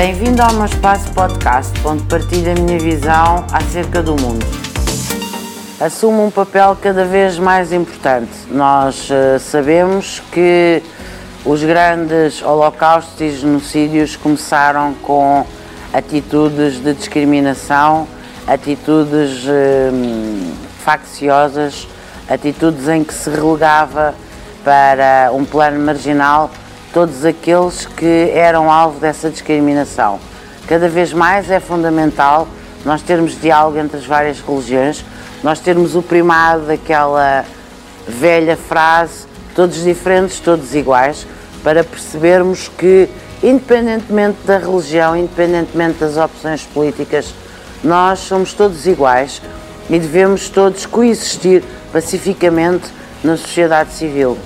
Bem-vindo ao meu espaço podcast, onde partilho a minha visão acerca do mundo. Assumo um papel cada vez mais importante. Nós uh, sabemos que os grandes holocaustos e genocídios começaram com atitudes de discriminação, atitudes uh, facciosas, atitudes em que se relegava para um plano marginal todos aqueles que eram alvo dessa discriminação. Cada vez mais é fundamental nós termos diálogo entre as várias religiões, nós termos o primado daquela velha frase, todos diferentes, todos iguais, para percebermos que, independentemente da religião, independentemente das opções políticas, nós somos todos iguais e devemos todos coexistir pacificamente na sociedade civil.